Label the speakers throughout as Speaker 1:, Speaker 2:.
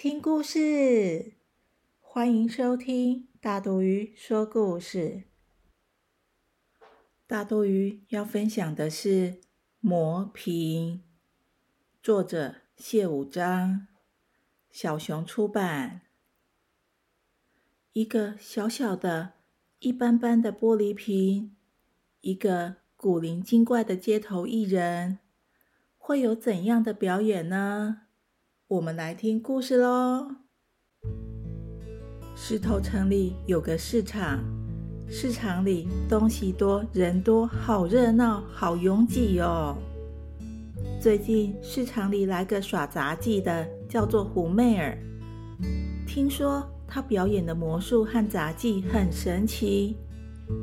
Speaker 1: 听故事！欢迎收听大肚鱼说故事。大肚鱼要分享的是《磨瓶》，作者谢武章，小熊出版。一个小小的、一般般的玻璃瓶，一个古灵精怪的街头艺人，会有怎样的表演呢？我们来听故事喽。石头城里有个市场，市场里东西多，人多，好热闹，好拥挤哦。最近市场里来个耍杂技的，叫做胡妹儿。听说她表演的魔术和杂技很神奇，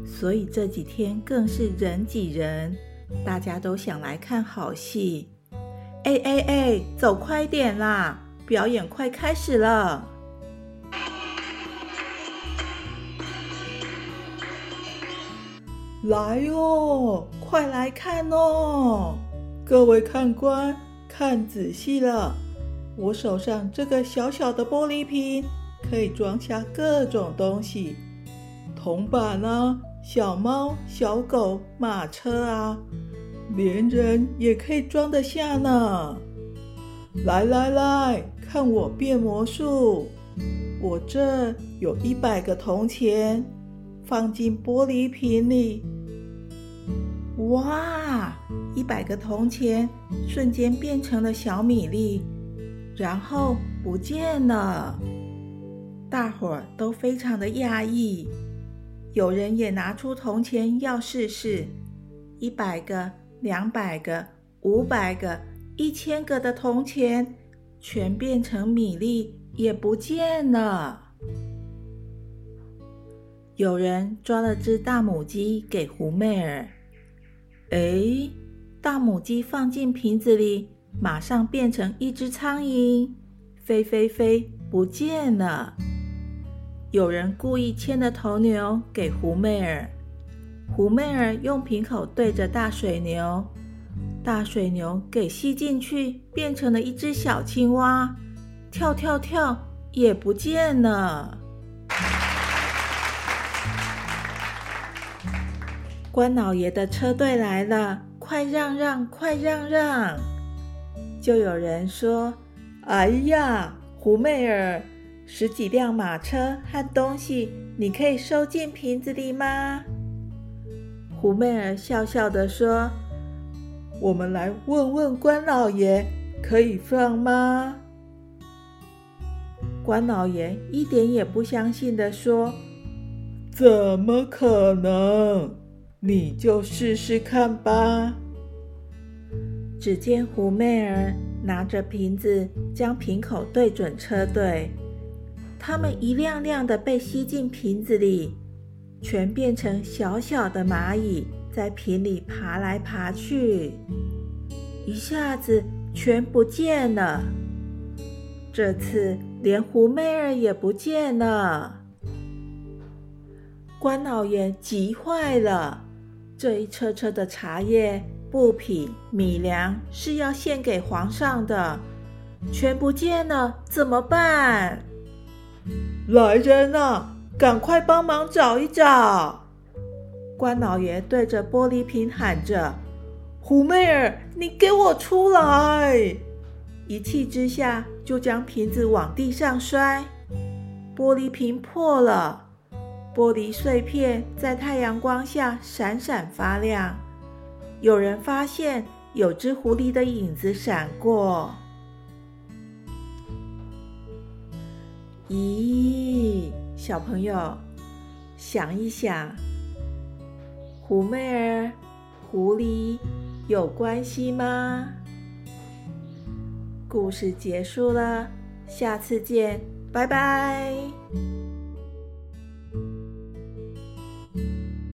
Speaker 1: 所以这几天更是人挤人，大家都想来看好戏。哎哎哎，走快点啦！表演快开始了。来哦，快来看哦！各位看官，看仔细了，我手上这个小小的玻璃瓶可以装下各种东西，铜板啊，小猫、小狗、马车啊。连人也可以装得下呢！来来来，看我变魔术！我这有一百个铜钱，放进玻璃瓶里。哇！一百个铜钱瞬间变成了小米粒，然后不见了。大伙儿都非常的讶异，有人也拿出铜钱要试试，一百个。两百个、五百个、一千个的铜钱，全变成米粒，也不见了。有人抓了只大母鸡给胡妹儿，哎，大母鸡放进瓶子里，马上变成一只苍蝇，飞飞飞，不见了。有人故意牵了头牛给胡妹儿。胡妹儿用瓶口对着大水牛，大水牛给吸进去，变成了一只小青蛙，跳跳跳也不见了。关老爷的车队来了，快让让，快让让！就有人说：“哎呀，胡妹儿，十几辆马车和东西，你可以收进瓶子里吗？”胡媚儿笑笑的说：“我们来问问关老爷，可以放吗？”关老爷一点也不相信的说：“怎么可能？你就试试看吧。”只见胡媚儿拿着瓶子，将瓶口对准车队，他们一辆辆的被吸进瓶子里。全变成小小的蚂蚁，在瓶里爬来爬去，一下子全不见了。这次连胡妹儿也不见了。关老爷急坏了，这一车车的茶叶、布匹、米粮是要献给皇上的，全不见了，怎么办？来人啊！赶快帮忙找一找！关老爷对着玻璃瓶喊着：“胡妹儿，你给我出来！”一气之下，就将瓶子往地上摔，玻璃瓶破了，玻璃碎片在太阳光下闪闪发亮。有人发现有只狐狸的影子闪过。咦？小朋友，想一想，狐妹儿、狐狸有关系吗？故事结束了，下次见，拜拜。